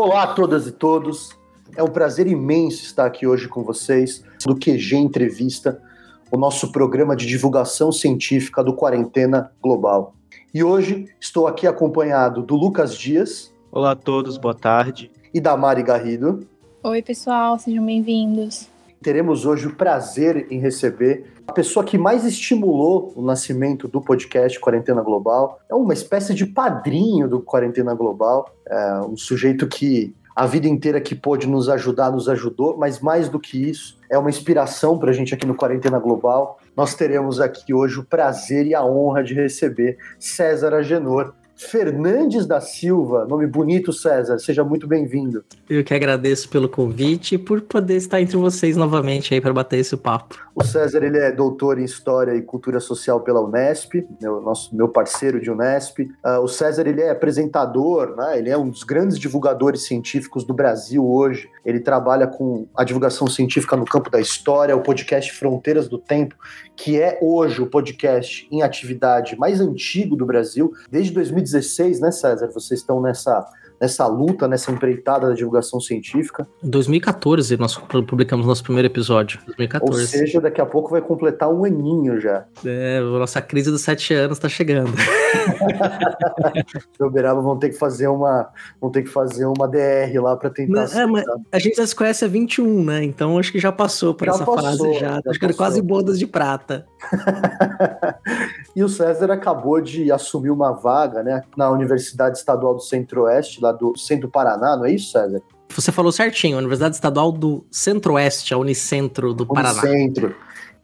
Olá a todas e todos. É um prazer imenso estar aqui hoje com vocês do QG Entrevista, o nosso programa de divulgação científica do Quarentena Global. E hoje estou aqui acompanhado do Lucas Dias. Olá a todos, boa tarde. E da Mari Garrido. Oi, pessoal, sejam bem-vindos. Teremos hoje o prazer em receber a pessoa que mais estimulou o nascimento do podcast Quarentena Global. É uma espécie de padrinho do Quarentena Global, é um sujeito que a vida inteira que pôde nos ajudar, nos ajudou, mas mais do que isso, é uma inspiração para a gente aqui no Quarentena Global. Nós teremos aqui hoje o prazer e a honra de receber César Agenor, Fernandes da Silva, nome bonito, César. Seja muito bem-vindo. Eu que agradeço pelo convite e por poder estar entre vocês novamente aí para bater esse papo. O César ele é doutor em História e Cultura Social pela Unesp, meu, nosso, meu parceiro de Unesp. Uh, o César ele é apresentador, né? ele é um dos grandes divulgadores científicos do Brasil hoje. Ele trabalha com a divulgação científica no campo da história, o podcast Fronteiras do Tempo, que é hoje o podcast em atividade mais antigo do Brasil, desde 2016, né, César? Vocês estão nessa nessa luta, nessa empreitada da divulgação científica. Em 2014 nós publicamos nosso primeiro episódio. 2014. Ou seja, daqui a pouco vai completar um aninho já. É, nossa crise dos sete anos está chegando. Uberaba vão ter que fazer uma, vão ter que fazer uma DR lá para tentar. É, mas a gente já se conhece há 21, né? Então acho que já passou por já essa passou, fase já. já acho que era quase bodas de prata. e o César acabou de assumir uma vaga, né, na Universidade Estadual do Centro-Oeste, lá do Centro Paraná, não é isso, César? Você falou certinho, a Universidade Estadual do Centro-Oeste, a Unicentro do Paraná. Unicentro.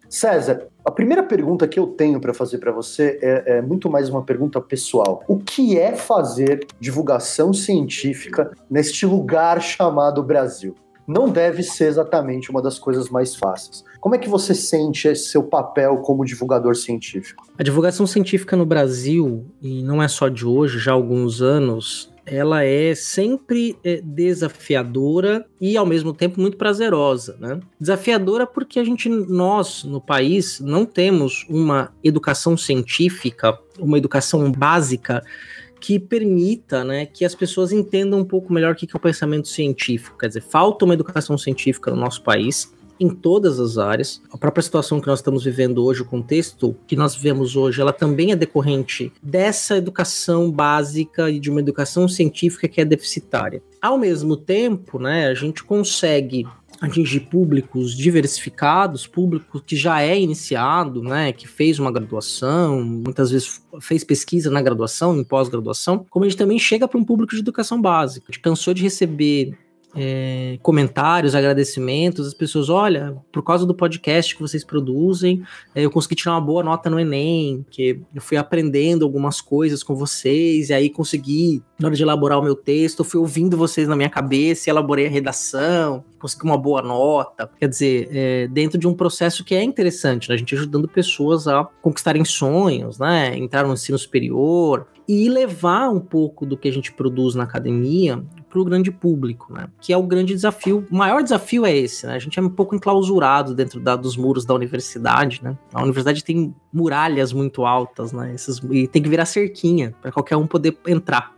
César, a primeira pergunta que eu tenho para fazer para você é, é, muito mais uma pergunta pessoal. O que é fazer divulgação científica neste lugar chamado Brasil? Não deve ser exatamente uma das coisas mais fáceis. Como é que você sente esse seu papel como divulgador científico? A divulgação científica no Brasil, e não é só de hoje, já há alguns anos, ela é sempre é, desafiadora e ao mesmo tempo muito prazerosa, né? Desafiadora porque a gente, nós no país, não temos uma educação científica, uma educação básica que permita, né, que as pessoas entendam um pouco melhor o que é o pensamento científico. Quer dizer, falta uma educação científica no nosso país em todas as áreas. A própria situação que nós estamos vivendo hoje, o contexto que nós vivemos hoje, ela também é decorrente dessa educação básica e de uma educação científica que é deficitária. Ao mesmo tempo, né, a gente consegue atingir públicos diversificados, público que já é iniciado, né, que fez uma graduação, muitas vezes fez pesquisa na graduação, em pós-graduação, como a gente também chega para um público de educação básica. A gente cansou de receber é, comentários, agradecimentos, as pessoas, olha, por causa do podcast que vocês produzem, é, eu consegui tirar uma boa nota no Enem, que eu fui aprendendo algumas coisas com vocês, e aí consegui, na hora de elaborar o meu texto, eu fui ouvindo vocês na minha cabeça e elaborei a redação, consegui uma boa nota. Quer dizer, é, dentro de um processo que é interessante, né? a gente ajudando pessoas a conquistarem sonhos, né? Entrar no ensino superior, e levar um pouco do que a gente produz na academia para o grande público, né? Que é o grande desafio. O maior desafio é esse, né? A gente é um pouco enclausurado dentro da, dos muros da universidade, né? A universidade tem muralhas muito altas, né? Esses, e tem que virar cerquinha para qualquer um poder entrar.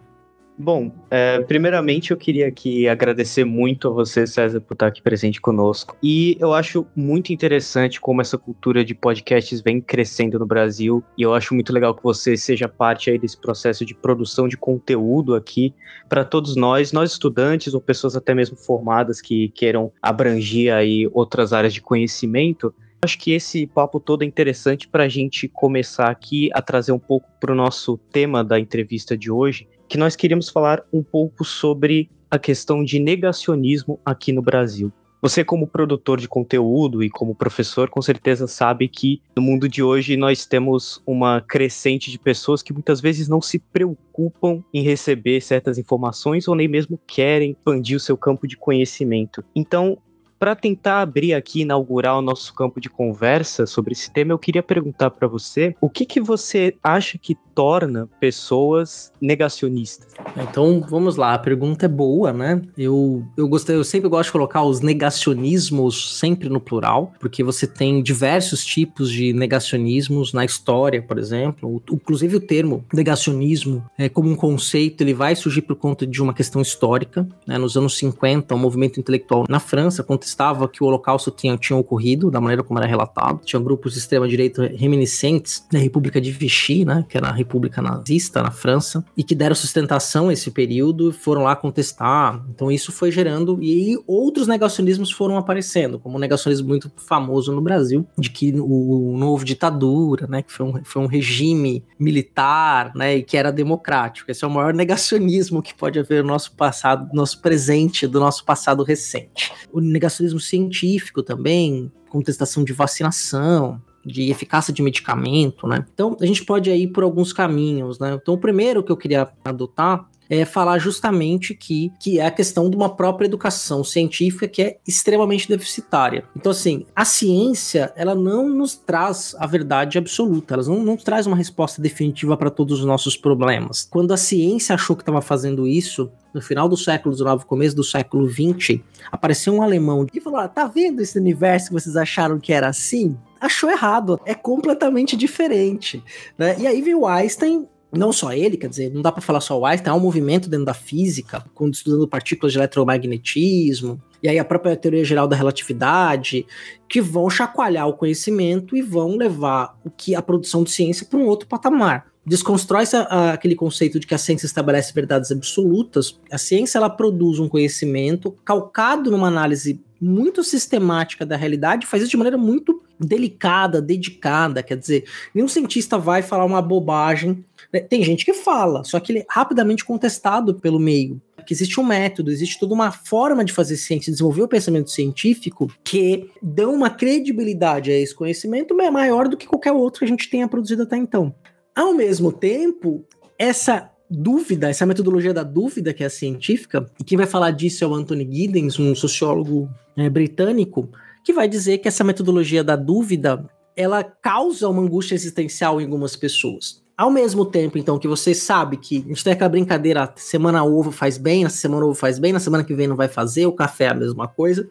Bom, é, primeiramente eu queria aqui agradecer muito a você, César, por estar aqui presente conosco. E eu acho muito interessante como essa cultura de podcasts vem crescendo no Brasil. E eu acho muito legal que você seja parte aí desse processo de produção de conteúdo aqui para todos nós, nós estudantes ou pessoas até mesmo formadas que queiram abranger aí outras áreas de conhecimento. Acho que esse papo todo é interessante para a gente começar aqui a trazer um pouco para o nosso tema da entrevista de hoje, que nós queríamos falar um pouco sobre a questão de negacionismo aqui no Brasil. Você, como produtor de conteúdo e como professor, com certeza sabe que no mundo de hoje nós temos uma crescente de pessoas que muitas vezes não se preocupam em receber certas informações ou nem mesmo querem expandir o seu campo de conhecimento. Então, para tentar abrir aqui, inaugurar o nosso campo de conversa sobre esse tema, eu queria perguntar para você o que, que você acha que torna pessoas negacionistas? Então, vamos lá, a pergunta é boa, né? Eu, eu gostei, eu sempre gosto de colocar os negacionismos sempre no plural, porque você tem diversos tipos de negacionismos na história, por exemplo. Inclusive o termo negacionismo, é, como um conceito, ele vai surgir por conta de uma questão histórica. Né? Nos anos 50, o movimento intelectual na França contestava que o Holocausto tinha, tinha ocorrido da maneira como era relatado. Tinha grupos de extrema-direita reminiscentes da República de Vichy, né? que era a República nazista na França, e que deram sustentação a esse período foram lá contestar. Então isso foi gerando, e outros negacionismos foram aparecendo, como um negacionismo muito famoso no Brasil, de que o, novo ditadura, né, que foi um, foi um regime militar, né, e que era democrático. Esse é o maior negacionismo que pode haver no nosso passado, nosso presente, do nosso passado recente. O negacionismo científico também, contestação de vacinação, de eficácia de medicamento, né? Então, a gente pode ir por alguns caminhos, né? Então, o primeiro que eu queria adotar é falar justamente que, que é a questão de uma própria educação científica que é extremamente deficitária. Então, assim, a ciência, ela não nos traz a verdade absoluta, ela não, não traz uma resposta definitiva para todos os nossos problemas. Quando a ciência achou que estava fazendo isso, no final do século XIX, começo do século XX, apareceu um alemão que falou: ah, tá vendo esse universo que vocês acharam que era assim? Achou errado, é completamente diferente. Né? E aí veio Einstein não só ele, quer dizer, não dá para falar só o Einstein, há um movimento dentro da física, quando estudando partículas de eletromagnetismo, e aí a própria teoria geral da relatividade, que vão chacoalhar o conhecimento e vão levar o que a produção de ciência para um outro patamar. Desconstrói aquele conceito de que a ciência estabelece verdades absolutas. A ciência ela produz um conhecimento calcado numa análise muito sistemática da realidade, faz isso de maneira muito delicada, dedicada. Quer dizer, nenhum cientista vai falar uma bobagem né, tem gente que fala, só que ele é rapidamente contestado pelo meio. Que existe um método, existe toda uma forma de fazer ciência, desenvolver o pensamento científico que dão uma credibilidade a esse conhecimento maior do que qualquer outro que a gente tenha produzido até então. Ao mesmo tempo, essa dúvida, essa metodologia da dúvida que é a científica, e quem vai falar disso é o Anthony Giddens, um sociólogo é, britânico, que vai dizer que essa metodologia da dúvida ela causa uma angústia existencial em algumas pessoas. Ao mesmo tempo, então, que você sabe que a gente tem aquela brincadeira, semana ovo faz bem, na semana ovo faz bem, na semana que vem não vai fazer, o café é a mesma coisa.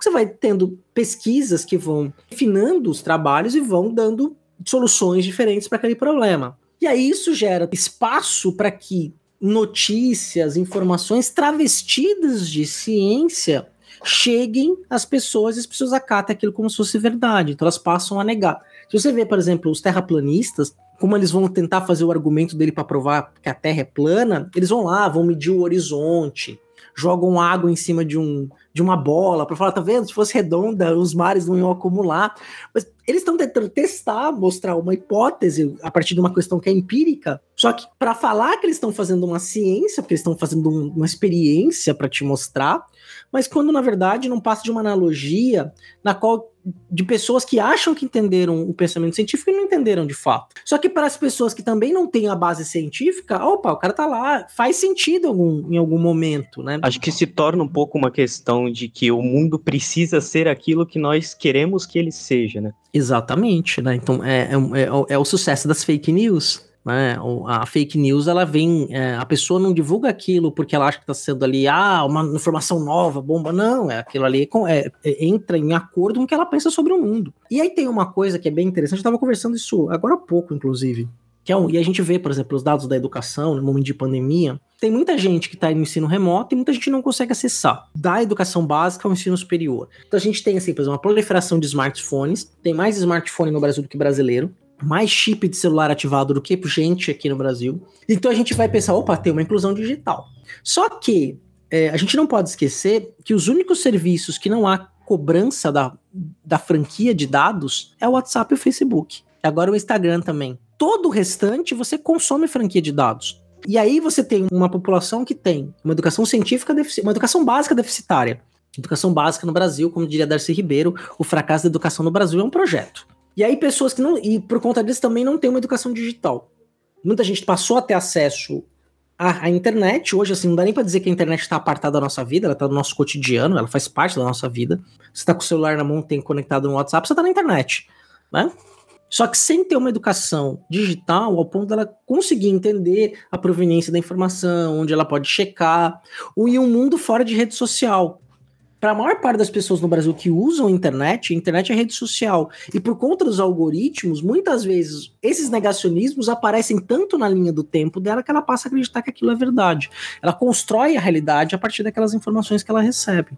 Você vai tendo pesquisas que vão refinando os trabalhos e vão dando soluções diferentes para aquele problema. E aí isso gera espaço para que notícias, informações travestidas de ciência cheguem às pessoas e as pessoas acatem aquilo como se fosse verdade. Então elas passam a negar. Se você vê, por exemplo, os terraplanistas, como eles vão tentar fazer o argumento dele para provar que a Terra é plana, eles vão lá, vão medir o horizonte, jogam água em cima de, um, de uma bola para falar, tá vendo? Se fosse redonda, os mares não iam acumular. Mas eles estão tentando testar, mostrar uma hipótese a partir de uma questão que é empírica. Só que para falar que eles estão fazendo uma ciência, porque eles estão fazendo um, uma experiência para te mostrar, mas quando na verdade não passa de uma analogia na qual de pessoas que acham que entenderam o pensamento científico e não entenderam de fato. Só que para as pessoas que também não têm a base científica, opa, o cara tá lá, faz sentido em algum, em algum momento, né? Acho que se torna um pouco uma questão de que o mundo precisa ser aquilo que nós queremos que ele seja, né? Exatamente, né? Então é, é, é, é o sucesso das fake news. Né? A fake news, ela vem, é, a pessoa não divulga aquilo porque ela acha que está sendo ali, ah, uma informação nova, bomba. Não, é aquilo ali é, é, entra em acordo com o que ela pensa sobre o mundo. E aí tem uma coisa que é bem interessante, eu estava conversando isso agora há pouco, inclusive. Que é um, e a gente vê, por exemplo, os dados da educação no momento de pandemia. Tem muita gente que está no ensino remoto e muita gente não consegue acessar. Da educação básica ao ensino superior. Então a gente tem, assim, por exemplo, uma proliferação de smartphones. Tem mais smartphone no Brasil do que brasileiro mais chip de celular ativado do que gente aqui no Brasil. Então a gente vai pensar, opa, tem uma inclusão digital. Só que é, a gente não pode esquecer que os únicos serviços que não há cobrança da, da franquia de dados é o WhatsApp e o Facebook. Agora o Instagram também. Todo o restante você consome franquia de dados. E aí você tem uma população que tem uma educação científica, uma educação básica deficitária. Educação básica no Brasil, como diria Darcy Ribeiro, o fracasso da educação no Brasil é um projeto. E aí pessoas que não. E por conta disso também não tem uma educação digital. Muita gente passou a ter acesso à, à internet. Hoje, assim, não dá nem para dizer que a internet está apartada da nossa vida, ela está no nosso cotidiano, ela faz parte da nossa vida. Você está com o celular na mão, tem conectado no WhatsApp, você está na internet. Né? Só que sem ter uma educação digital ao ponto dela conseguir entender a proveniência da informação, onde ela pode checar, e um mundo fora de rede social. Para a maior parte das pessoas no Brasil que usam a internet, a internet é rede social. E por conta dos algoritmos, muitas vezes esses negacionismos aparecem tanto na linha do tempo dela que ela passa a acreditar que aquilo é verdade. Ela constrói a realidade a partir daquelas informações que ela recebe.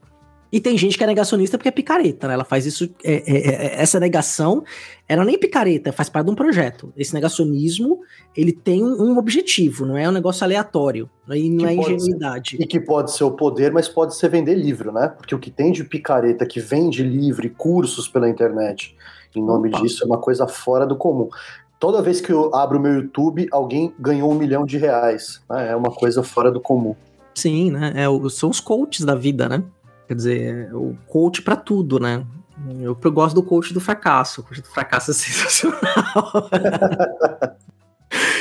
E tem gente que é negacionista porque é picareta, né? Ela faz isso. É, é, é, essa negação, ela nem é picareta, faz parte de um projeto. Esse negacionismo, ele tem um, objetivo, não é um negócio aleatório. Não é, não é ingenuidade. Ser, e que pode ser o poder, mas pode ser vender livro, né? Porque o que tem de picareta que vende livro e cursos pela internet em nome Opa. disso é uma coisa fora do comum. Toda vez que eu abro o meu YouTube, alguém ganhou um milhão de reais. Né? É uma coisa fora do comum. Sim, né? É, são os coaches da vida, né? Quer dizer, o coach para tudo, né? Eu, eu gosto do coach do fracasso. O coach do fracasso é sensacional.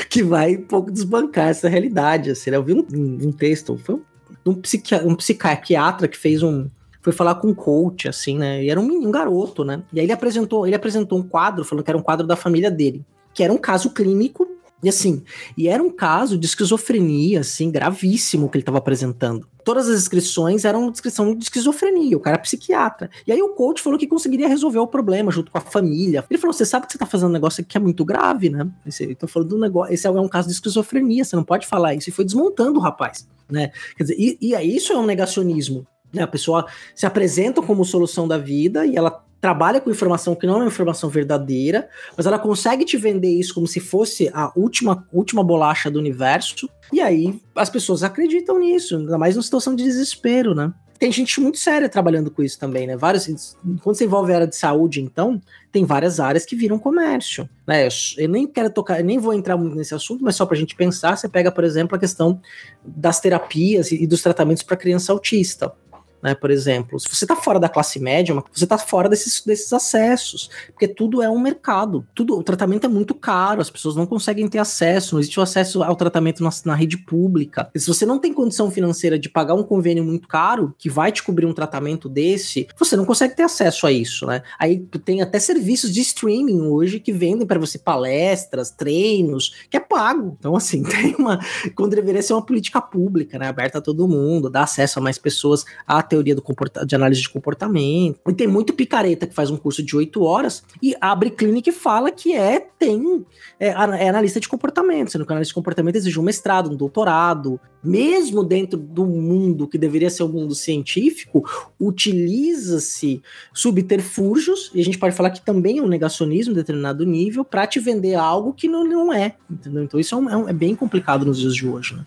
que vai um pouco desbancar essa realidade. Assim, né? Eu vi um, um texto, foi um, um, psiquiatra que fez um. Foi falar com um coach, assim, né? E era um, um garoto, né? E aí ele apresentou, ele apresentou um quadro, falando que era um quadro da família dele, que era um caso clínico e assim, e era um caso de esquizofrenia, assim, gravíssimo que ele estava apresentando. Todas as inscrições eram descrição de esquizofrenia, o cara é psiquiatra. E aí o coach falou que conseguiria resolver o problema junto com a família. Ele falou: você sabe que você está fazendo um negócio que é muito grave, né? Esse, tô falando do negócio, esse é um caso de esquizofrenia, você não pode falar isso. E foi desmontando o rapaz, né? Quer dizer, e, e isso é um negacionismo. Né? A pessoa se apresenta como solução da vida e ela trabalha com informação que não é uma informação verdadeira, mas ela consegue te vender isso como se fosse a última, última bolacha do universo, e aí as pessoas acreditam nisso, ainda mais numa situação de desespero, né? Tem gente muito séria trabalhando com isso também, né? Vários, quando você envolve a área de saúde, então, tem várias áreas que viram comércio, né? Eu nem quero tocar, nem vou entrar nesse assunto, mas só para a gente pensar, você pega, por exemplo, a questão das terapias e dos tratamentos para criança autista né? Por exemplo, se você está fora da classe média, você está fora desses, desses acessos, porque tudo é um mercado, tudo, o tratamento é muito caro, as pessoas não conseguem ter acesso, não existe o acesso ao tratamento na, na rede pública. E se você não tem condição financeira de pagar um convênio muito caro que vai te cobrir um tratamento desse, você não consegue ter acesso a isso, né? Aí tem até serviços de streaming hoje que vendem para você palestras, treinos, que é pago. Então, assim, tem uma. Quando deveria ser uma política pública, né? Aberta a todo mundo, dar acesso a mais pessoas a teoria do de análise de comportamento. E tem muito picareta que faz um curso de oito horas e abre clínica e fala que é, tem, é, é analista de comportamento, sendo que analista de comportamento exige um mestrado, um doutorado. Mesmo dentro do mundo que deveria ser o um mundo científico, utiliza-se subterfúgios, e a gente pode falar que também é um negacionismo em determinado nível, para te vender algo que não, não é. Entendeu? Então isso é, um, é, é bem complicado nos dias de hoje. Né?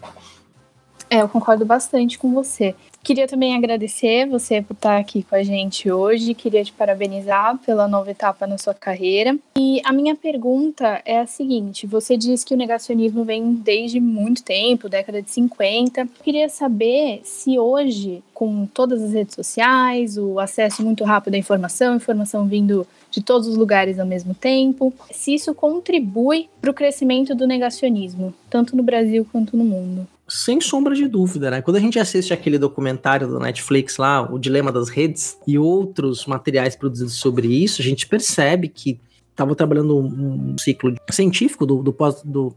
É, eu concordo bastante com você. Queria também agradecer você por estar aqui com a gente hoje. Queria te parabenizar pela nova etapa na sua carreira. E a minha pergunta é a seguinte: você diz que o negacionismo vem desde muito tempo, década de 50. Queria saber se hoje, com todas as redes sociais, o acesso muito rápido à informação, informação vindo de todos os lugares ao mesmo tempo, se isso contribui para o crescimento do negacionismo, tanto no Brasil quanto no mundo. Sem sombra de dúvida, né? Quando a gente assiste aquele documentário do Netflix lá, O Dilema das Redes, e outros materiais produzidos sobre isso, a gente percebe que estava trabalhando um, ciclo científico do, do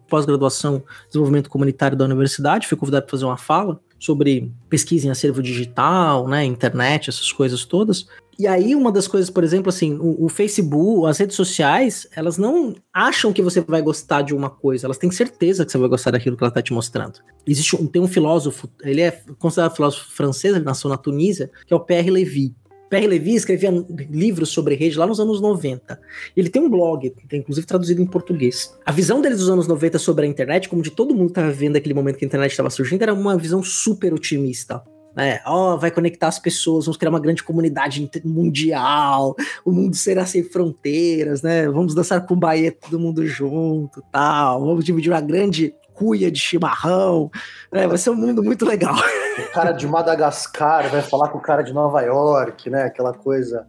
pós-graduação pós desenvolvimento comunitário da universidade, fui convidado para fazer uma fala sobre pesquisa em acervo digital, né, internet, essas coisas todas. E aí, uma das coisas, por exemplo, assim, o, o, Facebook, as redes sociais, elas não acham que você vai gostar de uma coisa, elas têm certeza que você vai gostar daquilo que ela está te mostrando. Existe um, tem um filósofo, ele é considerado filósofo francês, ele nasceu na Tunísia, que é o Pierre Levy. Pierre Levy escrevia livros sobre rede lá nos anos 90. Ele tem um blog, tem inclusive traduzido em português. A visão dele dos anos 90 sobre a internet, como de todo mundo estava vendo aquele momento que a internet estava surgindo, era uma visão super otimista né? Oh, vai conectar as pessoas, vamos criar uma grande comunidade mundial, o mundo será sem fronteiras, né? Vamos dançar com Bahia todo mundo junto, tal. Vamos dividir uma grande cuia de chimarrão, né? Vai ser um mundo muito legal. O cara de Madagascar vai falar com o cara de Nova York, né? Aquela coisa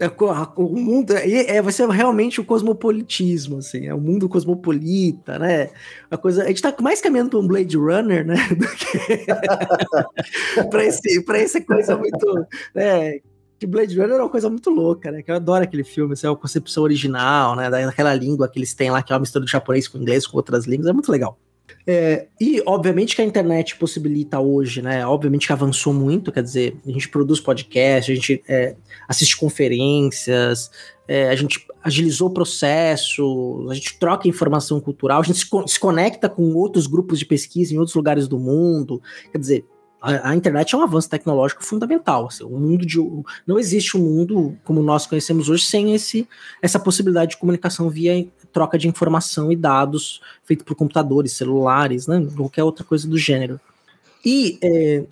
é, o mundo é, é, vai ser realmente o cosmopolitismo, assim, é o mundo cosmopolita, né? A coisa, a gente tá mais caminhando para um Blade Runner, né? Do que para esse, para essa coisa muito, né? que Blade Runner é uma coisa muito louca, né? Que eu adoro aquele filme, essa é a concepção original, né? Daquela língua que eles têm lá, que é uma mistura de japonês com inglês, com outras línguas, é muito legal. É, e, obviamente, que a internet possibilita hoje, né? Obviamente que avançou muito, quer dizer, a gente produz podcast, a gente é, assiste conferências, é, a gente agilizou o processo, a gente troca informação cultural, a gente se, se, conecta com outros grupos de pesquisa em outros lugares do mundo. Quer dizer, a, a internet é um avanço tecnológico fundamental. Assim, o mundo de, não existe um mundo como nós conhecemos hoje sem esse, essa possibilidade de comunicação via troca de informação e dados feito por computadores, celulares, né, qualquer outra coisa do gênero. E é,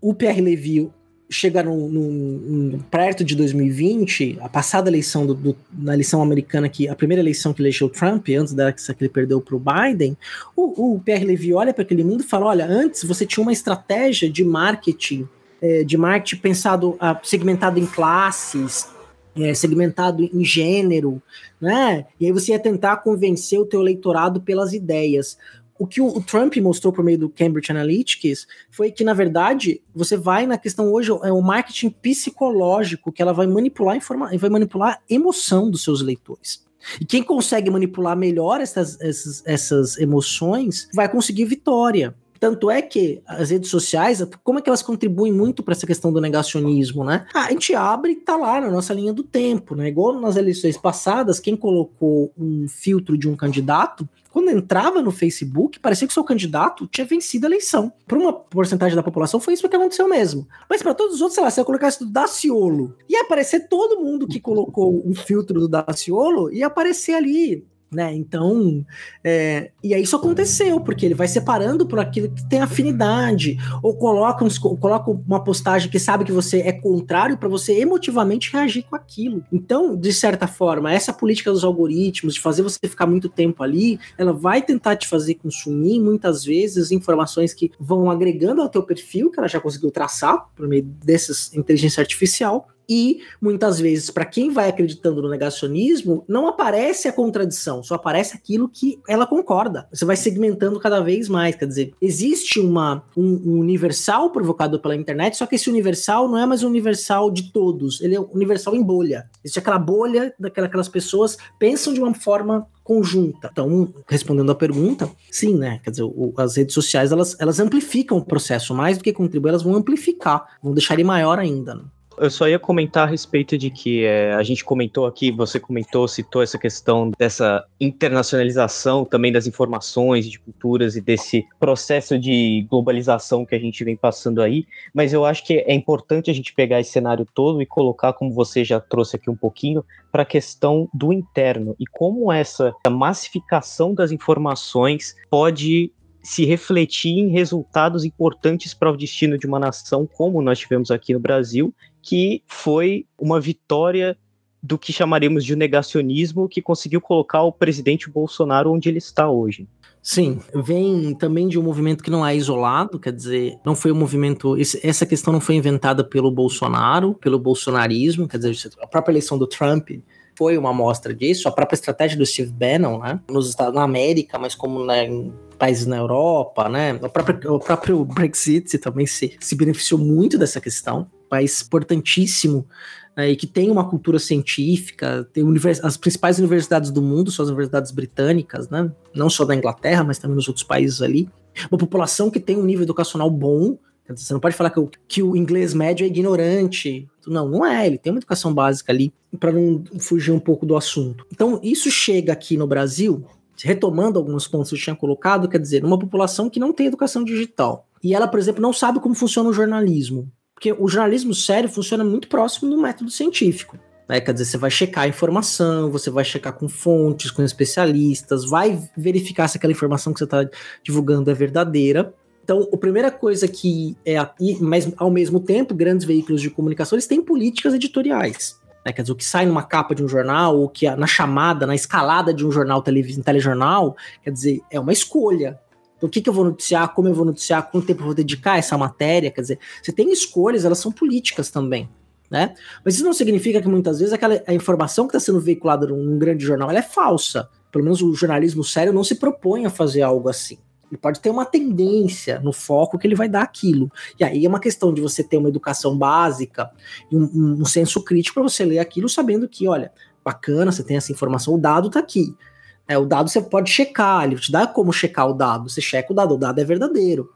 o PR Levy chega no, no, perto de 2020, a passada eleição do, do, na eleição americana, que a primeira eleição que elegeu Trump, antes da que ele perdeu para o Biden, o, o Pierre Levy olha para aquele mundo e fala: olha, antes você tinha uma estratégia de marketing, é, de marketing pensado, segmentado em classes, é, segmentado em gênero, né? E aí você ia tentar convencer o teu eleitorado pelas ideias. O que o, Trump mostrou por meio do Cambridge Analytics foi que, na verdade, você vai na questão hoje, é o marketing psicológico, que ela vai manipular informa vai manipular a emoção dos seus leitores. E quem consegue manipular melhor essas, essas, essas emoções vai conseguir vitória. Tanto é que as redes sociais, como é que elas contribuem muito para essa questão do negacionismo, né? Ah, a gente abre e tá lá na nossa linha do tempo, né? Igual nas eleições passadas, quem colocou um filtro de um candidato, quando entrava no Facebook, parecia que seu candidato tinha vencido a eleição. Para uma porcentagem da população, foi isso que aconteceu mesmo. Mas para todos os outros, sei lá, se eu colocasse do Daciolo, ia aparecer todo mundo que colocou um filtro do Daciolo, ia aparecer ali né? Então, é, e aí isso aconteceu, porque ele vai separando por aquilo que tem afinidade, ou coloca, uns, coloca uma postagem que sabe que você é contrário para você emotivamente reagir com aquilo. Então, de certa forma, essa política dos algoritmos, de fazer você ficar muito tempo ali, ela vai tentar te fazer consumir muitas vezes informações que vão agregando ao teu perfil, que ela já conseguiu traçar por meio dessas inteligência artificial, e muitas vezes, para quem vai acreditando no negacionismo, não aparece a contradição, só aparece aquilo que ela concorda. Você vai segmentando cada vez mais. Quer dizer, existe uma, um, um universal provocado pela internet, só que esse universal não é mais um universal de todos, ele é universal em bolha. Existe aquela bolha daquelas pessoas pensam de uma forma conjunta. Então, respondendo à pergunta, sim, né? Quer dizer, o, as redes sociais elas, elas amplificam o processo, mais do que contribuir, elas vão amplificar, vão deixar ele maior ainda. Né? Eu só ia comentar a respeito de que é, a gente comentou aqui, você comentou, citou essa questão dessa internacionalização também das informações, de culturas e desse processo de globalização que a gente vem passando aí, mas eu acho que é importante a gente pegar esse cenário todo e colocar, como você já trouxe aqui um pouquinho, para a questão do interno e como essa massificação das informações pode se refletir em resultados importantes para o destino de uma nação, como nós tivemos aqui no Brasil, que foi uma vitória do que chamaremos de negacionismo, que conseguiu colocar o presidente Bolsonaro onde ele está hoje. Sim, vem também de um movimento que não é isolado, quer dizer, não foi um movimento. Essa questão não foi inventada pelo Bolsonaro, pelo bolsonarismo, quer dizer, a própria eleição do Trump foi uma amostra disso, a própria estratégia do Steve Bannon, né, nos Estados na América, mas como na, em países na Europa, né, o próprio, o próprio Brexit também se, se beneficiou muito dessa questão país importantíssimo né, e que tem uma cultura científica, tem univers... as principais universidades do mundo são as universidades britânicas, né? Não só da Inglaterra, mas também nos outros países ali. Uma população que tem um nível educacional bom. Você não pode falar que o, que o inglês médio é ignorante. Não, não é. Ele tem uma educação básica ali, para não fugir um pouco do assunto. Então, isso chega aqui no Brasil, retomando alguns pontos que eu tinha colocado, quer dizer, uma população que não tem educação digital. E ela, por exemplo, não sabe como funciona o jornalismo. Porque o jornalismo sério funciona muito próximo do método científico. Né? Quer dizer, você vai checar a informação, você vai checar com fontes, com especialistas, vai verificar se aquela informação que você está divulgando é verdadeira. Então, a primeira coisa que é, mas ao mesmo tempo, grandes veículos de comunicação eles têm políticas editoriais. Né? Quer dizer, o que sai numa capa de um jornal, ou que na chamada, na escalada de um jornal televisão, telejornal, quer dizer, é uma escolha. Então, o que, que eu vou noticiar, como eu vou noticiar, quanto tempo eu vou dedicar a essa matéria. Quer dizer, você tem escolhas, elas são políticas também. Né? Mas isso não significa que muitas vezes aquela, a informação que está sendo veiculada num, grande jornal é falsa. Pelo menos o jornalismo sério não se propõe a fazer algo assim. Ele pode ter uma tendência no foco que ele vai dar aquilo. E aí é uma questão de você ter uma educação básica e um, um senso crítico para você ler aquilo sabendo que, olha, bacana, você tem essa informação, o dado está aqui. É, o dado você pode checar, ele te dá como checar o dado. Você checa o dado, o dado é verdadeiro.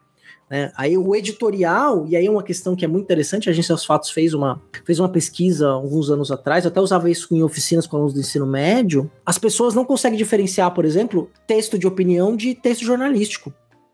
Né? Aí o editorial, e aí uma questão que é muito interessante, a Agência dos Fatos fez uma, fez uma pesquisa alguns anos atrás, eu até usava isso em oficinas com alunos do ensino médio. As pessoas não conseguem diferenciar, por exemplo, texto de opinião de texto jornalístico.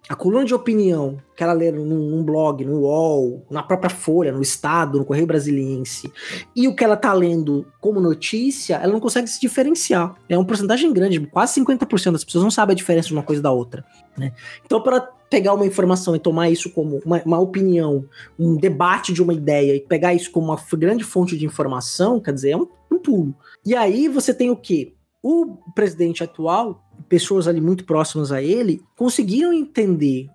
A coluna de opinião que ela lê num, num, blog, no UOL, na própria Folha, no Estado, no Correio Brasiliense, e o que ela tá lendo como notícia, ela não consegue se diferenciar. É uma porcentagem grande, quase 50% das pessoas não sabem a diferença de uma coisa da outra. Né? Então, para pegar uma informação e tomar isso como uma, uma, opinião, um debate de uma ideia e pegar isso como uma grande fonte de informação, quer dizer, é um, um pulo. E aí você tem o quê? O presidente atual, pessoas ali muito próximas a ele, conseguiram entender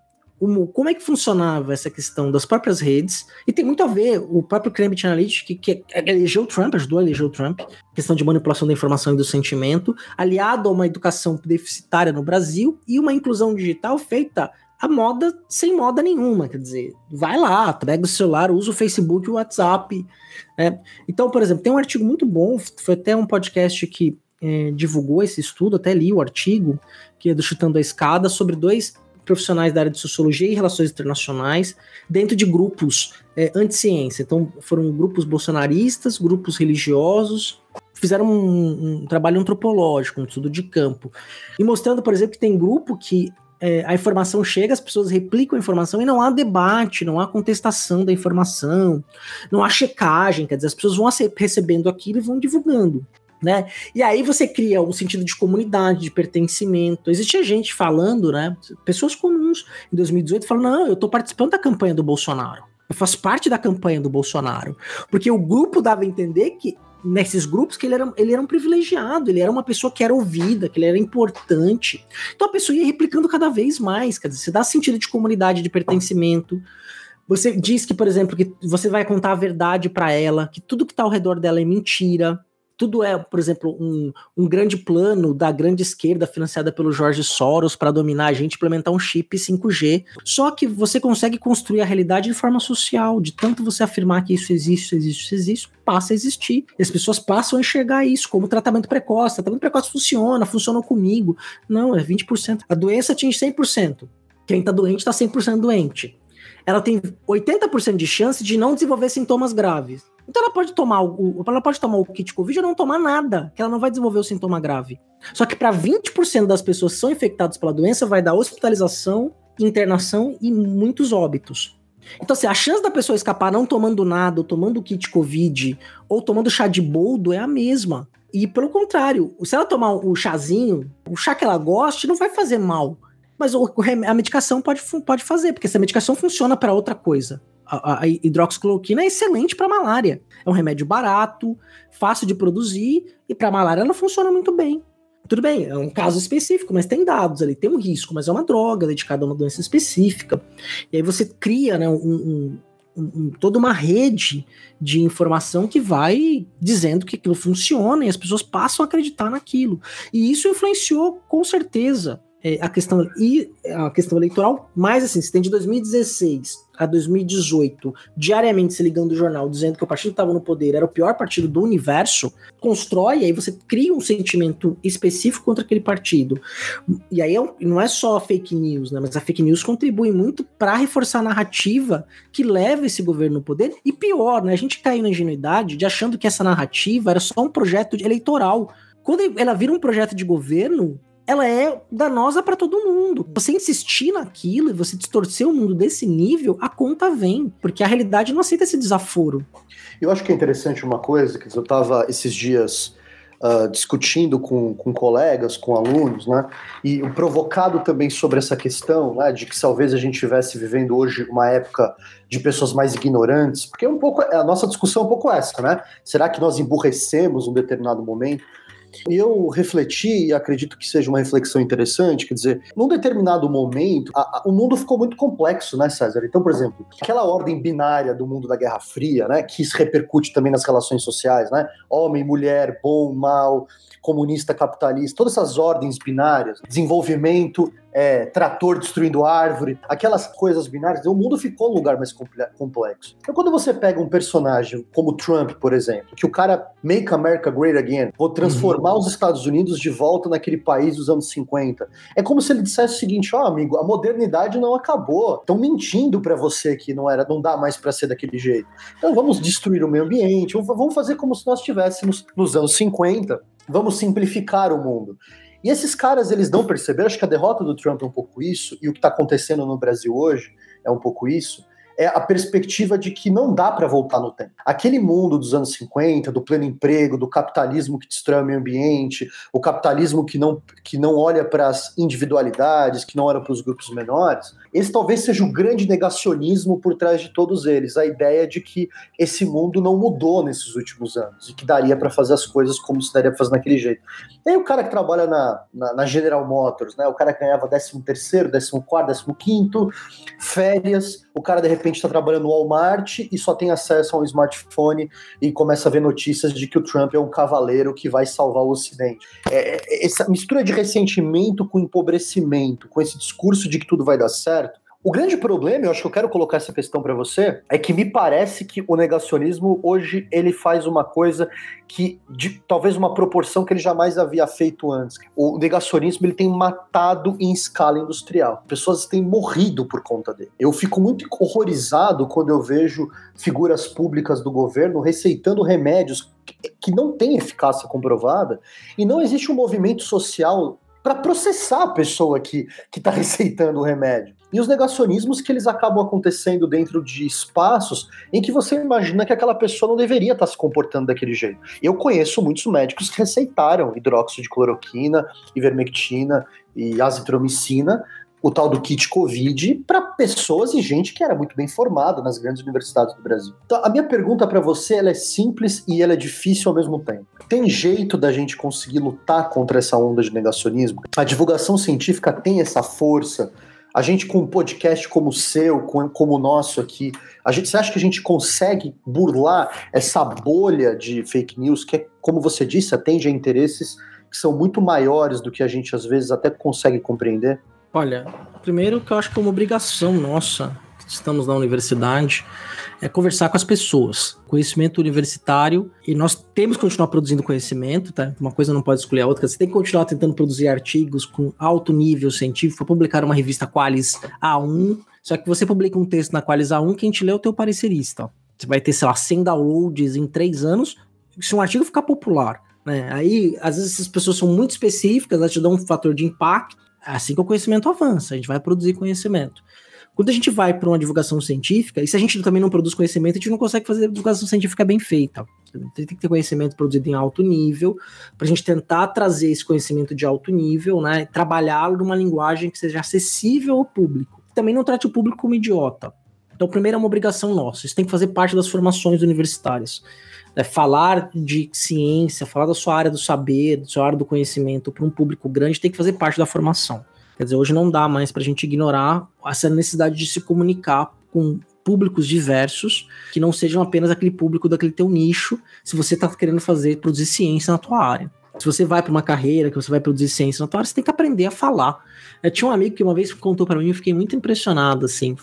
como é que funcionava essa questão das próprias redes, e tem muito a ver o próprio Cambridge Analytica, que, que elegeu o Trump, ajudou a eleger o Trump, questão de manipulação da informação e do sentimento, aliado a uma educação deficitária no Brasil e uma inclusão digital feita a moda sem moda nenhuma, quer dizer, vai lá, pega o celular, usa o Facebook e o WhatsApp. Né? Então, por exemplo, tem um artigo muito bom, foi até um podcast que é, divulgou esse estudo, até li o artigo, que é do Chutando a Escada, sobre dois profissionais da área de sociologia e relações internacionais dentro de grupos é, anti-ciência. Então, foram grupos bolsonaristas, grupos religiosos, fizeram um, um, trabalho antropológico, um estudo de campo, e mostrando, por exemplo, que tem grupo que é, a informação chega, as pessoas replicam a informação e não há debate, não há contestação da informação, não há checagem, quer dizer, as pessoas vão recebendo aquilo e vão divulgando. Né? E aí você cria um sentido de comunidade, de pertencimento. Existia gente falando, né? Pessoas comuns em 2018 falando: não, eu estou participando da campanha do Bolsonaro. Eu faço parte da campanha do Bolsonaro. Porque o grupo dava a entender que nesses grupos que ele era, ele era um privilegiado, ele era uma pessoa que era ouvida, que ele era importante. Então a pessoa ia replicando cada vez mais, quer dizer, você dá sentido de comunidade, de pertencimento. Você diz que, por exemplo, que você vai contar a verdade para ela, que tudo que está ao redor dela é mentira tudo é, por exemplo, um, um grande plano da grande esquerda financiada pelo Jorge Soros para dominar a gente, implementar um chip 5G. Só que você consegue construir a realidade de forma social, de tanto você afirmar que isso existe, isso existe, isso existe, passa a existir. E as pessoas passam a enxergar isso como tratamento precoce. Tratamento precoce funciona, funcionou comigo. Não, é 20%. A doença atinge 100%. Quem está doente está 100% doente. Ela tem 80% de chance de não desenvolver sintomas graves. Então ela pode tomar o, ela pode tomar o kit Covid ou não tomar nada, que ela não vai desenvolver o sintoma grave. Só que para 20% das pessoas que são infectadas pela doença vai dar hospitalização, internação e muitos óbitos. Então, assim, a chance da pessoa escapar não tomando nada, ou tomando o kit Covid, ou tomando chá de boldo é a mesma. E pelo contrário, se ela tomar o chazinho, o chá que ela goste, não vai fazer mal. Mas a medicação pode, pode fazer, porque essa medicação funciona para outra coisa a, a hidroxicloroquina é excelente para malária. É um remédio barato, fácil de produzir e para malária ela funciona muito bem. Tudo bem, é um caso específico, mas tem dados ali, tem um risco, mas é uma droga dedicada a uma doença específica. E aí você cria né, um, um, um, toda uma rede de informação que vai dizendo que aquilo funciona e as pessoas passam a acreditar naquilo. E isso influenciou com certeza é, a questão e a questão eleitoral, mas assim, se tem de 2016 a 2018, diariamente se ligando o jornal dizendo que o partido estava no poder era o pior partido do universo, constrói, aí você cria um sentimento específico contra aquele partido. E aí é não é só fake news, né, mas a fake news contribui muito para reforçar a narrativa que leva esse governo no poder. E pior, né, a gente caiu na ingenuidade de achando que essa narrativa era só um projeto eleitoral. Quando ela vira um projeto de governo, ela é danosa para todo mundo. Você insistir naquilo e você distorcer o mundo desse nível, a conta vem, porque a realidade não aceita esse desaforo. Eu acho que é interessante uma coisa, que eu estava esses dias uh, discutindo com, com colegas, com alunos, né? E provocado também sobre essa questão, né? De que talvez a gente estivesse vivendo hoje uma época de pessoas mais ignorantes, porque é um pouco a nossa discussão é um pouco essa, né? Será que nós emburrecemos um determinado momento? E eu refleti, e acredito que seja uma reflexão interessante, quer dizer, num determinado momento, a, a, o mundo ficou muito complexo, né, César? Então, por exemplo, aquela ordem binária do mundo da Guerra Fria, né, que isso repercute também nas relações sociais, né? Homem, mulher, bom, mal, comunista, capitalista, todas essas ordens binárias, desenvolvimento, é, trator destruindo árvore, aquelas coisas binárias, o mundo ficou um lugar mais complexo. Então, quando você pega um personagem como Trump, por exemplo, que o cara make America great again, vou transformar uhum. os Estados Unidos de volta naquele país dos anos 50, é como se ele dissesse o seguinte: ó, oh, amigo, a modernidade não acabou, estão mentindo para você que não era, não dá mais para ser daquele jeito. Então, vamos destruir o meio ambiente, vamos fazer como se nós estivéssemos nos anos 50 vamos simplificar o mundo. E esses caras, eles não perceberam, acho que a derrota do Trump é um pouco isso, e o que está acontecendo no Brasil hoje é um pouco isso, é a perspectiva de que não dá para voltar no tempo. Aquele mundo dos anos 50, do pleno emprego, do capitalismo que destrói o meio ambiente, o capitalismo que não, que não olha para as individualidades, que não olha para os grupos menores, esse talvez seja o grande negacionismo por trás de todos eles, a ideia de que esse mundo não mudou nesses últimos anos e que daria para fazer as coisas como se daria para fazer naquele jeito. E aí o cara que trabalha na, na, na General Motors, né, o cara que ganhava 13 terceiro, 14 quarto, 15 quinto, férias, o cara de repente está trabalhando no Walmart e só tem acesso a um smartphone e começa a ver notícias de que o Trump é um cavaleiro que vai salvar o Ocidente. É, é essa mistura de ressentimento com empobrecimento, com esse discurso de que tudo vai dar certo, o grande problema, eu acho que eu quero colocar essa questão para você, é que me parece que o negacionismo hoje ele faz uma coisa que de talvez uma proporção que ele jamais havia feito antes. O negacionismo ele tem matado em escala industrial. Pessoas têm morrido por conta dele. Eu fico muito horrorizado quando eu vejo figuras públicas do governo receitando remédios que não têm eficácia comprovada e não existe um movimento social para processar a pessoa que está receitando o remédio. E os negacionismos que eles acabam acontecendo dentro de espaços em que você imagina que aquela pessoa não deveria estar se comportando daquele jeito. Eu conheço muitos médicos que receitaram hidróxido de cloroquina, ivermectina e azitromicina o tal do kit Covid para pessoas e gente que era muito bem formada nas grandes universidades do Brasil. Então, a minha pergunta para você é simples e é difícil ao mesmo tempo. Tem jeito da gente conseguir lutar contra essa onda de negacionismo? A divulgação científica tem essa força? A gente com um podcast como o seu, como o nosso aqui, a gente, você acha que a gente consegue burlar essa bolha de fake news que, é, como você disse, atende a interesses que são muito maiores do que a gente às vezes até consegue compreender? Olha, primeiro que eu acho que é uma obrigação nossa, estamos na universidade, é conversar com as pessoas. Conhecimento universitário, e nós temos que continuar produzindo conhecimento, tá? Uma coisa não pode excluir a outra. Você tem que continuar tentando produzir artigos com alto nível científico, publicar uma revista Qualis A1, só que você publica um texto na Qualis A1, quem te lê é o teu parecerista. Você vai ter, sei lá, 100 downloads em 3 anos, se um artigo ficar popular. Né? Aí, às vezes, essas pessoas são muito específicas, elas te dão um fator de impacto, assim que o conhecimento avança, a gente vai produzir conhecimento. Quando a gente vai para uma divulgação científica, e se a gente também não produz conhecimento, a gente não consegue fazer divulgação científica bem feita. Tem que ter conhecimento produzido em alto nível, para a gente tentar trazer esse conhecimento de alto nível, né? Trabalhá-lo numa linguagem que seja acessível ao público. Também não trate o público como idiota. Então, primeiro é uma obrigação nossa, isso tem que fazer parte das formações universitárias. É, falar de ciência, falar da sua área do saber, da sua área do conhecimento para um público grande tem que fazer parte da formação. Quer dizer, hoje não dá mais para a gente ignorar essa necessidade de se comunicar com públicos diversos, que não sejam apenas aquele público daquele teu nicho, se você está querendo fazer, produzir ciência na tua área. Se você vai para uma carreira, que você vai produzir ciência na tua área, você tem que aprender a falar. Eu tinha um amigo que uma vez contou para mim, eu fiquei muito impressionado, assim.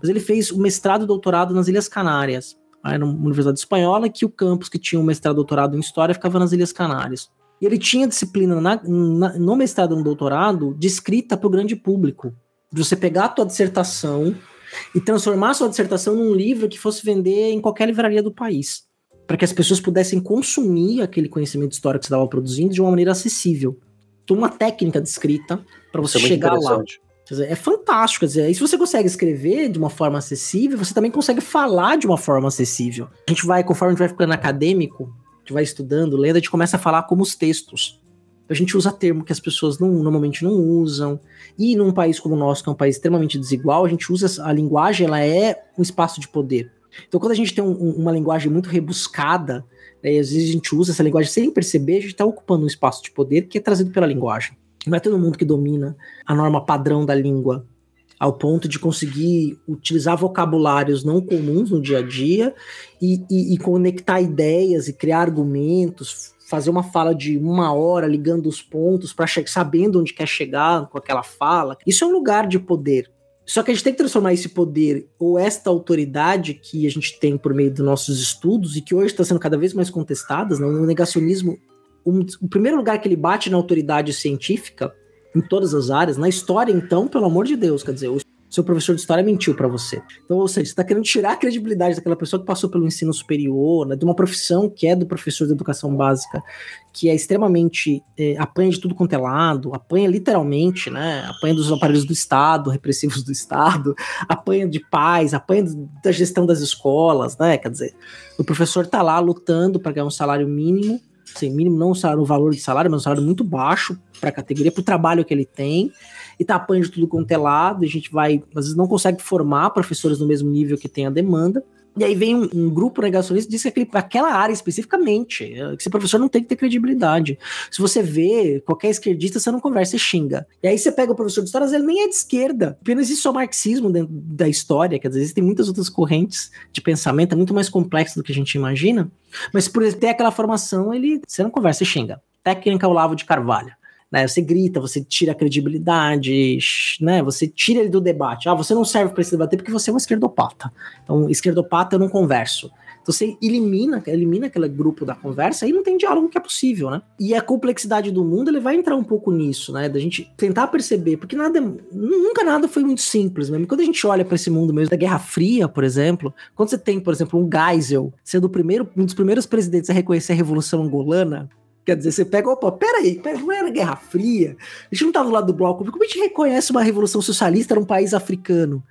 Mas ele fez o mestrado e doutorado nas Ilhas Canárias era uma universidade espanhola, que o campus que tinha um mestrado doutorado em História ficava nas Ilhas Canárias. E ele tinha disciplina na, na, no mestrado e no doutorado de escrita para o grande público. De você pegar a tua dissertação e transformar a sua dissertação num livro que fosse vender em qualquer livraria do país. Para que as pessoas pudessem consumir aquele conhecimento histórico que você estava produzindo de uma maneira acessível. Então, uma técnica de escrita para você é chegar lá. É fantástico. Quer dizer, e se você consegue escrever de uma forma acessível, você também consegue falar de uma forma acessível. A gente vai, conforme a gente vai ficando acadêmico, gente vai estudando, lendo, a gente começa a falar como os textos. A gente usa termo que as pessoas não, normalmente não usam. E num país como o nosso, que é um país extremamente desigual, a gente usa a linguagem, ela é um espaço de poder. Então, quando a gente tem um, uma linguagem muito rebuscada, né, e às vezes a gente usa essa linguagem sem perceber, a gente está ocupando um espaço de poder que é trazido pela linguagem. Não é todo mundo que domina a norma padrão da língua, ao ponto de conseguir utilizar vocabulários não comuns no dia a dia e, e, e conectar ideias e criar argumentos, fazer uma fala de uma hora ligando os pontos para sabendo onde quer chegar com aquela fala. Isso é um lugar de poder. Só que a gente tem que transformar esse poder ou esta autoridade que a gente tem por meio dos nossos estudos e que hoje está sendo cada vez mais contestadas, né? o negacionismo. Um, o primeiro lugar que ele bate na autoridade científica em todas as áreas, na história, então, pelo amor de Deus, quer dizer, seu professor de história mentiu para você. Então, ou seja, você está querendo tirar a credibilidade daquela pessoa que passou pelo ensino superior, né, de uma profissão que é do professor de educação básica, que é extremamente é, apanha de tudo quanto é lado, apanha literalmente, né? Apanha dos aparelhos do Estado, repressivos do Estado, apanha de pais, apanha da gestão das escolas, né? Quer dizer, o professor está lá lutando para ganhar um salário mínimo, assim, mínimo não o valor de salário, mas um salário muito baixo para a categoria, para o trabalho que ele tem e tá apanhando tudo quanto é lado, a gente vai, às vezes não consegue formar professores no mesmo nível que tem a demanda. E aí vem um, um grupo negacionista e diz que aquele, aquela área especificamente, é, que esse professor não tem que ter credibilidade. Se você vê qualquer esquerdista, você não conversa e xinga. E aí você pega o professor de história, ele nem é de esquerda. Apenas existe só marxismo dentro da história, quer dizer, existem muitas outras correntes de pensamento, é muito mais complexo do que a gente imagina. Mas por ter aquela formação, ele você não conversa e xinga. Técnica Olavo de Carvalho né? Você grita, você tira a credibilidade, né? Você tira ele do debate. Ah, você não serve para esse debate porque você é um esquerdopata. Então, esquerdopata eu não converso. Então você elimina, elimina aquele grupo da conversa e não tem diálogo que é possível, né? E a complexidade do mundo, ele vai entrar um pouco nisso, né? Da gente tentar perceber, porque nada, nunca nada foi muito simples mesmo. Quando a gente olha para esse mundo mesmo da Guerra Fria, por exemplo, quando você tem, por exemplo, um Geisel sendo o primeiro, um dos primeiros presidentes a reconhecer a Revolução Angolana, Quer dizer, você pega, opa, peraí, peraí não era Guerra Fria, a gente não estava do lado do bloco, como a gente reconhece uma revolução socialista num país africano?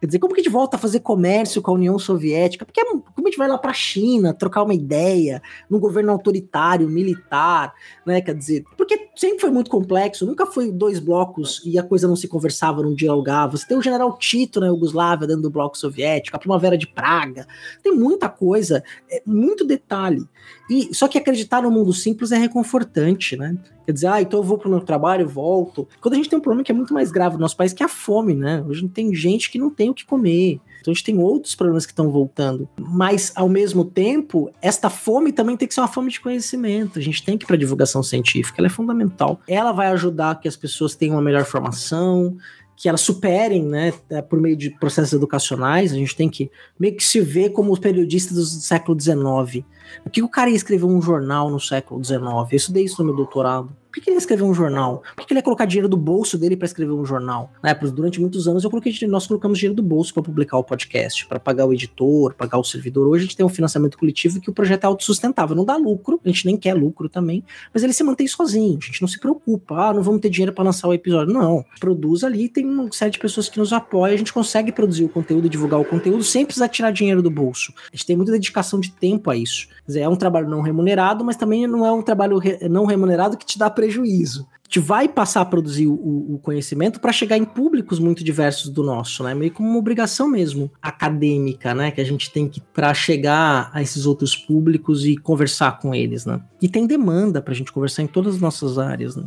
Quer dizer, como que a gente volta a fazer comércio com a União Soviética? Porque é como a gente vai lá para a China trocar uma ideia num governo autoritário, militar, né? Quer dizer, porque sempre foi muito complexo, nunca foi dois blocos e a coisa não se conversava, não dialogava. Você tem o general Tito na Iugoslávia dentro do bloco soviético, a Primavera de Praga, tem muita coisa, é muito detalhe. E só que acreditar no mundo simples é reconfortante, né? Quer dizer, ah, então eu vou pro meu trabalho, volto. Quando a gente tem um problema que é muito mais grave no nosso país, que é a fome, né? Hoje tem gente que não tem o que comer. Então a gente tem outros problemas que estão voltando. Mas, ao mesmo tempo, esta fome também tem que ser uma fome de conhecimento. A gente tem que ir para divulgação científica, ela é fundamental. Ela vai ajudar que as pessoas tenham uma melhor formação, que elas superem, né, é, por meio de processos educacionais. A gente tem que meio que se ver como os periodistas do século XIX. O que o cara ia escrever um jornal no século XIX? Eu estudei isso no meu doutorado. Por que ele ia escrever um jornal? Por que ele ia colocar dinheiro do bolso dele para escrever um jornal? Né? Durante muitos anos eu coloquei, nós colocamos dinheiro do bolso para publicar o podcast, para pagar o editor, pagar o servidor. Hoje a gente tem um financiamento coletivo que o projeto é autossustentável, não dá lucro, a gente nem quer lucro também, mas ele se mantém sozinho, a gente não se preocupa, ah, não vamos ter dinheiro para lançar o episódio. Não, produz ali, tem uma série de pessoas que nos apoiam, a gente consegue produzir o conteúdo e divulgar o conteúdo sem precisar tirar dinheiro do bolso. A gente tem muita dedicação de tempo a isso. Dizer, é um trabalho não remunerado, mas também não é um trabalho re não remunerado que te dá prejuízo. A gente vai passar a produzir o, o conhecimento para chegar em públicos muito diversos do nosso, né? Meio como uma obrigação mesmo acadêmica, né? Que a gente tem que para chegar a esses outros públicos e conversar com eles, né? E tem demanda para a gente conversar em todas as nossas áreas, né?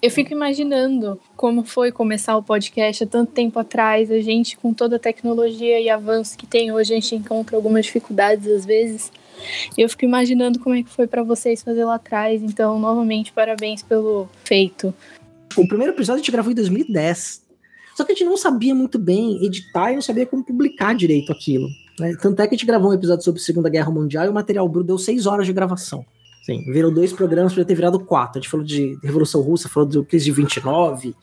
Eu fico imaginando como foi começar o podcast há tanto tempo atrás. A gente, com toda a tecnologia e avanço que tem hoje, a gente encontra algumas dificuldades às vezes. Eu fico imaginando como é que foi para vocês fazer lá atrás. Então, novamente, parabéns pelo feito. O primeiro episódio a gente gravou em 2010. Só que a gente não sabia muito bem editar e não sabia como publicar direito aquilo. Né? Tanto é que a gente gravou um episódio sobre a Segunda Guerra Mundial e o material bruto deu seis horas de gravação. Sim, viram dois programas para ter virado quatro. A gente falou de Revolução Russa, falou do crise de 29.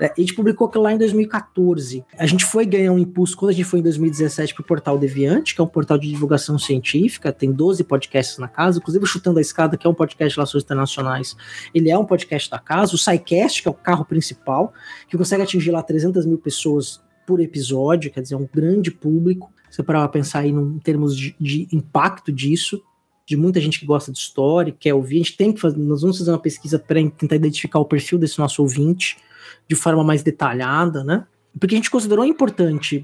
Né? A gente publicou aquilo lá em 2014. A gente foi ganhar um impulso quando a gente foi em 2017 para o Portal Deviante, que é um portal de divulgação científica. Tem 12 podcasts na casa, inclusive o Chutando a Escada, que é um podcast de relações internacionais. Ele é um podcast da casa. O SciCast, que é o carro principal, que consegue atingir lá 300 mil pessoas por episódio, quer dizer, um grande público. Você para pensar aí em termos de, de impacto disso de muita gente que gosta de história, quer ouvir. A gente tem que fazer, nós vamos fazer uma pesquisa para tentar identificar o perfil desse nosso ouvinte de forma mais detalhada, né? Porque a gente considerou importante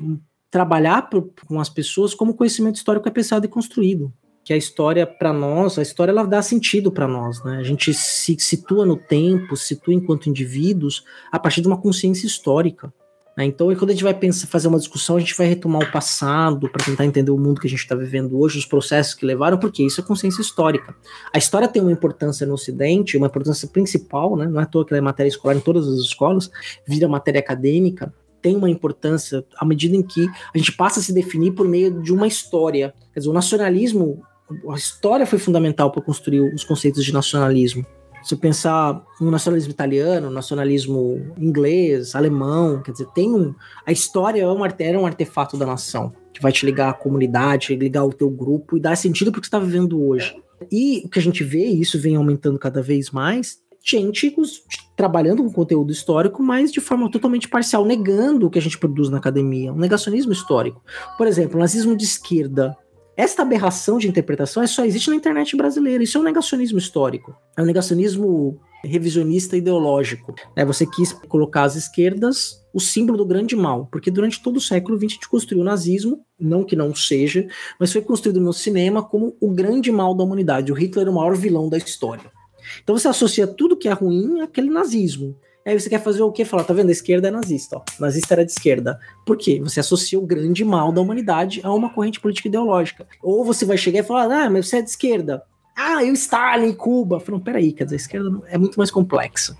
trabalhar com as pessoas como conhecimento histórico é pensado e construído. Que a história, para nós, a história ela dá sentido para nós, né? A gente se situa no tempo, se situa enquanto indivíduos a partir de uma consciência histórica. Né? Então, quando a gente vai pensar, fazer uma discussão, a gente vai retomar o passado para tentar entender o mundo que a gente está vivendo hoje, os processos que levaram, porque isso é consciência histórica. A história tem uma importância no Ocidente, uma importância principal, né? não é à toa que ela é matéria escolar em todas as escolas, vira matéria acadêmica, tem uma importância à medida em que a gente passa a se definir por meio de uma história. Quer dizer, o nacionalismo, a história foi fundamental para construir os conceitos de nacionalismo. Se pensar no nacionalismo italiano, nacionalismo inglês, alemão, quer dizer, tem um. A história é um, era um artefato da nação, que vai te ligar à comunidade, ligar ao teu grupo e dar sentido para o que você está vivendo hoje. E o que a gente vê, e isso vem aumentando cada vez mais, gente trabalhando com conteúdo histórico, mas de forma totalmente parcial, negando o que a gente produz na academia, um negacionismo histórico. Por exemplo, o nazismo de esquerda. Esta aberração de interpretação só existe na internet brasileira. Isso é um negacionismo histórico. É um negacionismo revisionista ideológico. É, você quis colocar as esquerdas o símbolo do grande mal, porque durante todo o século XX a gente construiu o nazismo, não que não seja, mas foi construído no cinema como o grande mal da humanidade. O Hitler é o maior vilão da história. Então você associa tudo que é ruim àquele nazismo. Aí você quer fazer o quê? Falar, tá vendo? A esquerda é nazista, ó. Nazista era de esquerda. Por quê? Você associa o grande mal da humanidade a uma corrente política ideológica. Ou você vai chegar e falar, ah, mas você é de esquerda. Ah, e o Stalin, Cuba. Falando, peraí, quer dizer, a esquerda é muito mais complexa.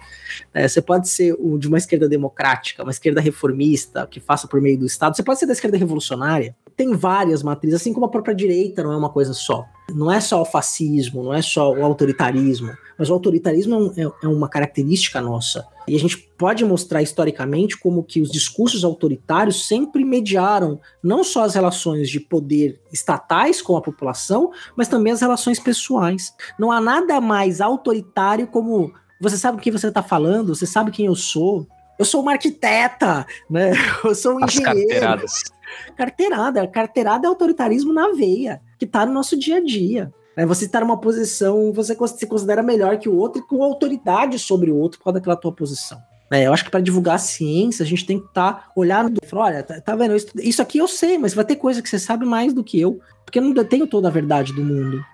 É, você pode ser o, de uma esquerda democrática, uma esquerda reformista, que faça por meio do Estado. Você pode ser da esquerda revolucionária. Tem várias matrizes, assim como a própria direita não é uma coisa só. Não é só o fascismo, não é só o autoritarismo mas o autoritarismo é, é, é, uma característica nossa. E a gente pode mostrar historicamente como que os discursos autoritários sempre mediaram não só as relações de poder estatais com a população, mas também as relações pessoais. Não há nada mais autoritário como você sabe o que você está falando, você sabe quem eu sou. Eu sou uma arquiteta, né? Eu sou um as engenheiro. Carteiradas. Carteirada, carteirada é autoritarismo na veia, que está no nosso dia a dia. É você estar numa posição, você se considera melhor que o outro e com autoridade sobre o outro por causa daquela tua posição. É, eu acho que para divulgar a ciência, a gente tem que estar tá olhando e falar, olha, tá, tá vendo, isso, isso, aqui eu sei, mas vai ter coisa que você sabe mais do que eu, porque eu não tenho toda a verdade do mundo.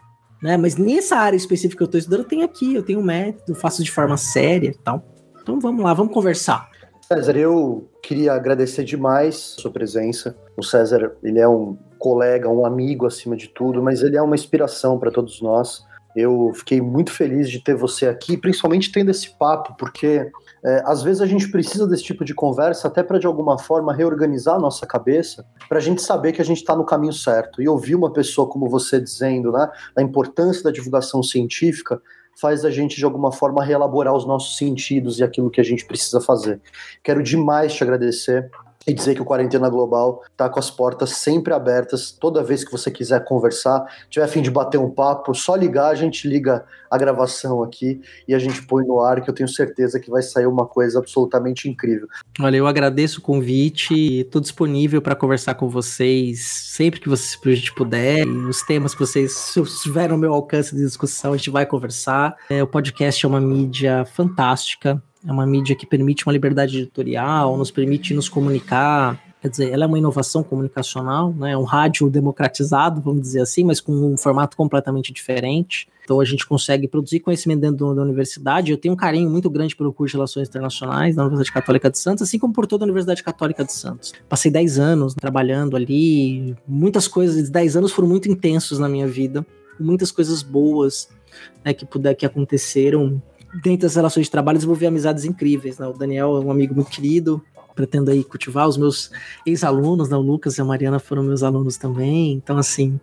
Né? Mas nessa área específica que eu estou estudando, eu tenho aqui, eu tenho um método, faço de forma séria e tal. Então vamos lá, vamos conversar. César, eu queria agradecer demais a sua presença. O César, ele é um colega, um amigo acima de tudo, mas ele é uma inspiração para todos nós. Eu fiquei muito feliz de ter você aqui, principalmente tendo esse papo, porque é, às vezes a gente precisa desse tipo de conversa até para de alguma forma reorganizar a nossa cabeça, para a gente saber que a gente está no caminho certo. E ouvir uma pessoa como você dizendo, né, a importância da divulgação científica, faz a gente de alguma forma reelaborar os nossos sentidos e aquilo que a gente precisa fazer. Quero demais te agradecer e dizer que o Quarentena Global está com as portas sempre abertas. Toda vez que você quiser conversar, tiver fim de bater um papo, só ligar, a gente liga a gravação aqui e a gente põe no ar, que eu tenho certeza que vai sair uma coisa absolutamente incrível. Olha, eu agradeço o convite e estou disponível para conversar com vocês sempre que vocês a gente puder. E os temas que vocês tiveram ao meu alcance de discussão, a gente vai conversar. É, o podcast é uma mídia fantástica é uma mídia que permite uma liberdade editorial, nos permite nos comunicar. Quer dizer, ela é uma inovação comunicacional, né? É um rádio democratizado, vamos dizer assim, mas com um formato completamente diferente. Então a gente consegue produzir conhecimento dentro da universidade. Eu tenho um carinho muito grande pelo curso de Relações Internacionais da Universidade Católica de Santos, assim como por toda a Universidade Católica de Santos. Passei 10 anos trabalhando ali, muitas coisas, 10 anos foram muito intensos na minha vida, muitas coisas boas né, que puder que aconteceram dentro das relações de trabalho, desenvolver amizades incríveis. Né? O Daniel é um amigo muito querido, pretendo aí cultivar. Os meus ex-alunos, né? o Lucas e a Mariana foram meus alunos também. Então, assim,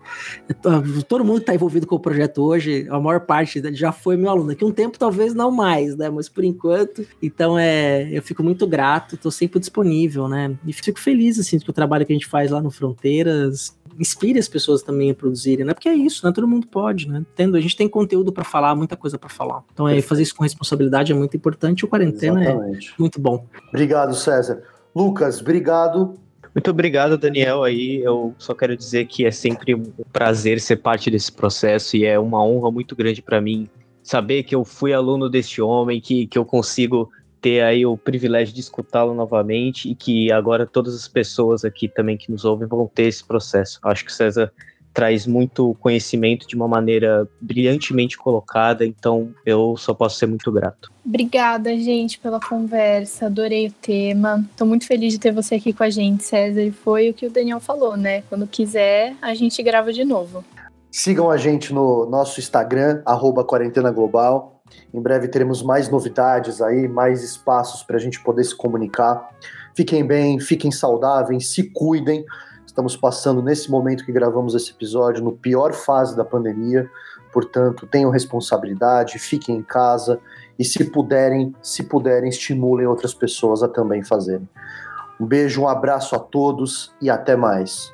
todo mundo que está envolvido com o projeto hoje, a maior parte já foi meu aluno. Daqui um tempo, talvez não mais, né? Mas por enquanto. Então, é, eu fico muito grato, estou sempre disponível, né? E fico feliz, assim, que o trabalho que a gente faz lá no Fronteiras inspire as pessoas também a produzirem, né? Porque é isso, né? Todo mundo pode, né? Tendo, a gente tem conteúdo para falar, muita coisa para falar. Então, é, fazer isso com responsabilidade é muito importante. O quarentena é Exatamente. é muito bom. Obrigado, César. Lucas, obrigado. Muito obrigado, Daniel. Aí eu só quero dizer que é sempre um prazer ser parte desse processo e é uma honra muito grande para mim saber que eu fui aluno deste homem, que, que eu consigo ter aí o privilégio de escutá-lo novamente e que agora todas as pessoas aqui também que nos ouvem vão ter esse processo. Acho que o César traz muito conhecimento de uma maneira brilhantemente colocada, então eu só posso ser muito grato. Obrigada, gente, pela conversa. Adorei o tema. Estou muito feliz de ter você aqui com a gente, César. E foi o que o Daniel falou, né? Quando quiser, a gente grava de novo. Sigam a gente no nosso Instagram, arroba Quarentena Global. Em breve teremos mais novidades aí, mais espaços para a gente poder se comunicar. Fiquem bem, fiquem saudáveis, se cuidem. Estamos passando nesse momento que gravamos esse episódio no pior fase da pandemia, portanto, tenham responsabilidade, fiquem em casa e se puderem, se puderem, estimulem outras pessoas a também fazerem. Um beijo, um abraço a todos e até mais.